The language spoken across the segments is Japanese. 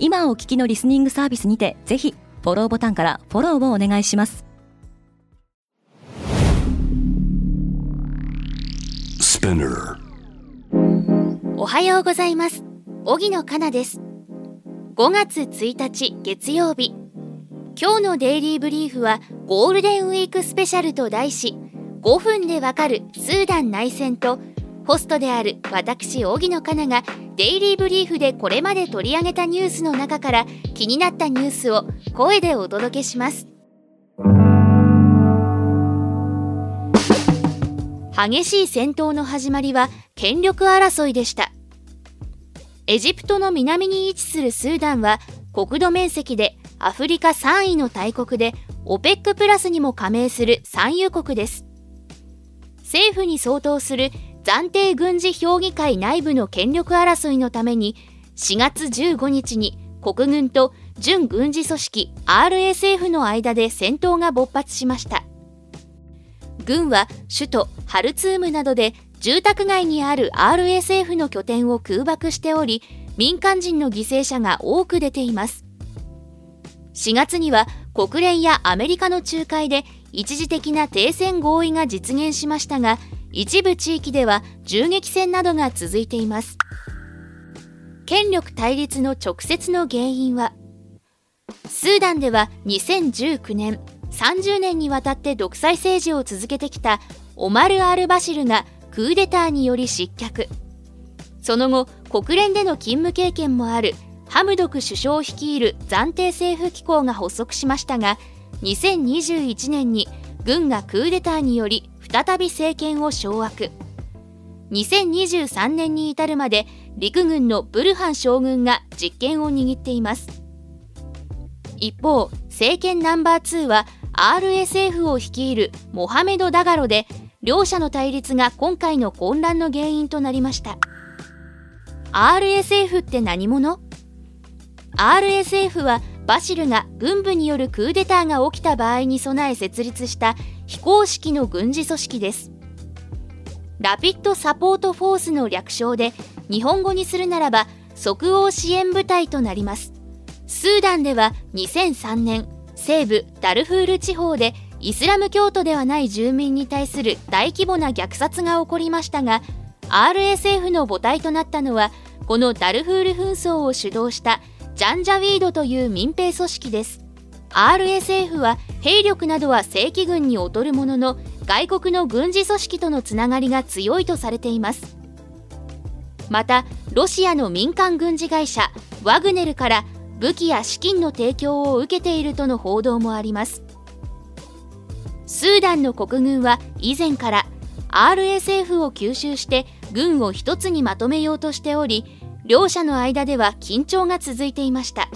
今お聞きのリスニングサービスにてぜひフォローボタンからフォローをお願いします。おはようございます。荻野かなです。5月1日月曜日。今日のデイリーブリーフはゴールデンウィークスペシャルと題し5分でわかるスーダン内戦とホストである私荻野かながデイリーブリーフでこれまで取り上げたニュースの中から気になったニュースを声でお届けします。激しい戦闘の始まりは権力争いでした。エジプトの南に位置するスーダンは国土面積でアフリカ3位の大国で OPEC プラスにも加盟する産油国です。政府に相当する暫定軍事評議会内部の権力争いのために4月15日に国軍と準軍事組織 RSF の間で戦闘が勃発しました。軍は首都ハルツームなどで住宅街にある RSF の拠点を空爆しており民間人の犠牲者が多く出ています。4月には国連やアメリカの仲介で一時的な停戦合意が実現しましたが一部地域では銃撃戦などが続いています。権力対立の直接の原因はスーダンでは2019年30年にわたって独裁政治を続けてきたオマル・アル・バシルがクーデターにより失脚。その後国連での勤務経験もあるハムドク首相率いる暫定政府機構が発足しましたが2021年に軍がクーデターにより再び政権を掌握。2023年に至るまで陸軍のブルハン将軍が実権を握っています。一方政権ナンバー2は RSF を率いるモハメド・ダガロで両者の対立が今回の混乱の原因となりました。RSF って何者？RSF はバシルが軍部によるクーデターが起きた場合に備え設立した非公式の軍事組織です。ラピッドサポートフォースの略称で日本語にするならば即応支援部隊となります。スーダンでは2003年西部ダルフール地方でイスラム教徒ではない住民に対する大規模な虐殺が起こりましたが RSF の母体となったのはこのダルフール紛争を主導したジャンジャウィードという民兵組織です。RSF は兵力などは正規軍に劣るものの外国の軍事組織とのつながりが強いとされています。またロシアの民間軍事会社ワグネルから武器や資金の提供を受けているとの報道もあります。スーダンの国軍は以前から RSF を吸収して軍を一つにまとめようとしており両者の間では緊張が続いていました。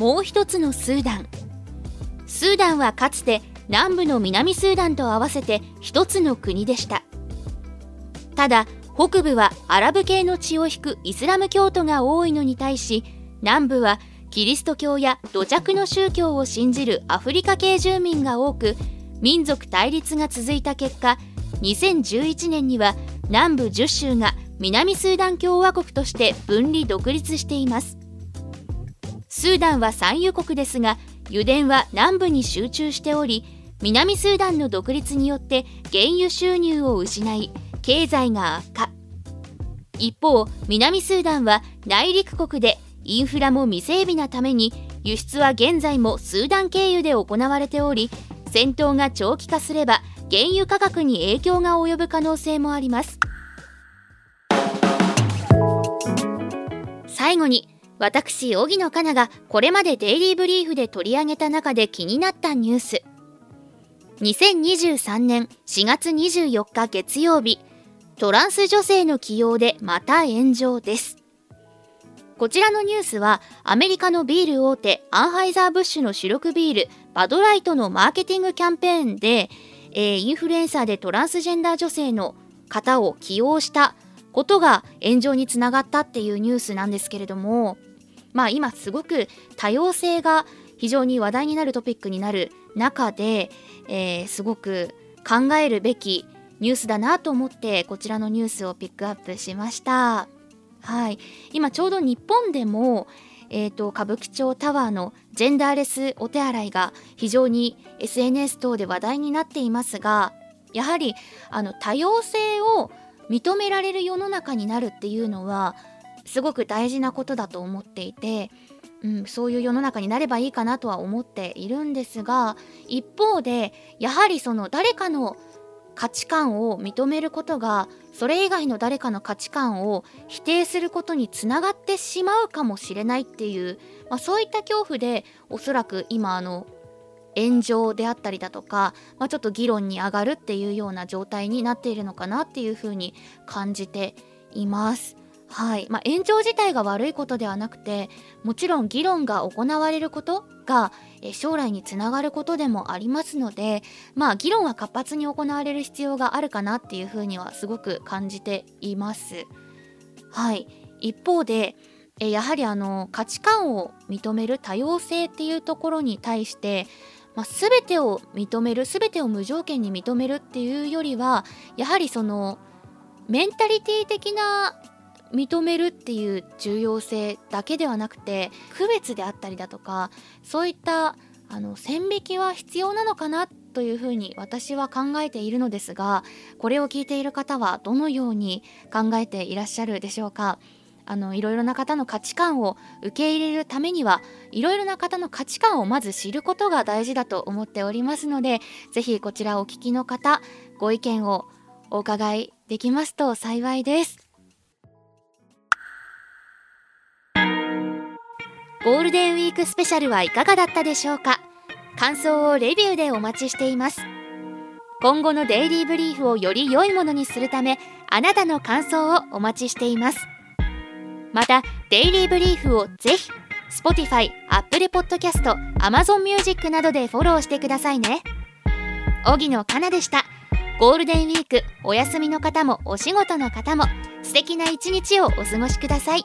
もう一つのスーダン。スーダンはかつて南部の南スーダンと合わせて一つの国でした。ただ北部はアラブ系の血を引くイスラム教徒が多いのに対し南部はキリスト教や土着の宗教を信じるアフリカ系住民が多く民族対立が続いた結果2011年には南部10州が南スーダン共和国として分離独立しています。スーダンは産油国ですが油田は南部に集中しており南スーダンの独立によって原油収入を失い経済が悪化。一方南スーダンは内陸国でインフラも未整備なために輸出は現在もスーダン経由で行われており戦闘が長期化すれば原油価格に影響が及ぶ可能性もあります。最後に私荻野かながこれまでデイリーブリーフで取り上げた中で気になったニュース。2023年4月24日月曜日トランス女性の起用でまた炎上です。こちらのニュースはアメリカのビール大手アンハイザー・ブッシュの主力ビールバドライトのマーケティングキャンペーンで、えー、インフルエンサーでトランスジェンダー女性の方を起用したことが炎上につながったっていうニュースなんですけれどもまあ今すごく多様性が非常に話題になるトピックになる中で、えー、すごく考えるべきニュースだなと思ってこちらのニュースをピックアップしました。はい、今ちょうど日本でも、えーと、歌舞伎町タワーのジェンダーレスお手洗いが非常に SNS 等で話題になっていますがやはりあの多様性を認められる世の中になるっていうのはすごく大事なことだと思っていて、うん、そういう世の中になればいいかなとは思っているんですが一方でやはりその誰かの価値観を認めることがそれ以外の誰かの価値観を否定することにつながってしまうかもしれないっていう、まあ、そういった恐怖でおそらく今あの炎上であったりだとか、まあ、ちょっと議論に上がるっていうような状態になっているのかなっていうふうに感じています。はいまあ、炎上自体が悪いことではなくてもちろん議論が行われることが将来につながることでもありますのでまあ議論は活発に行われる必要があるかなっていうふうにはすごく感じています。はい一方でやはりあの価値観を認める多様性っていうところに対して、まあ、全てを認める全てを無条件に認めるっていうよりはやはりそのメンタリティー的な認めるっていう重要性だけではなくて区別であったりだとかそういったあの線引きは必要なのかなというふうに私は考えているのですがこれを聞いている方はどのように考えていらっしゃるでしょうかあのいろいろな方の価値観を受け入れるためにはいろいろな方の価値観をまず知ることが大事だと思っておりますので是非こちらお聞きの方ご意見をお伺いできますと幸いです。ゴールデンウィークスペシャルはいかがだったでしょうか？感想をレビューでお待ちしています。今後のデイリーブリーフをより良いものにするためあなたの感想をお待ちしています。またデイリーブリーフをぜひ Spotify、Apple Podcast、Amazon Music などでフォローしてくださいね。荻野かなでした。ゴールデンウィークお休みの方もお仕事の方も素敵な一日をお過ごしください。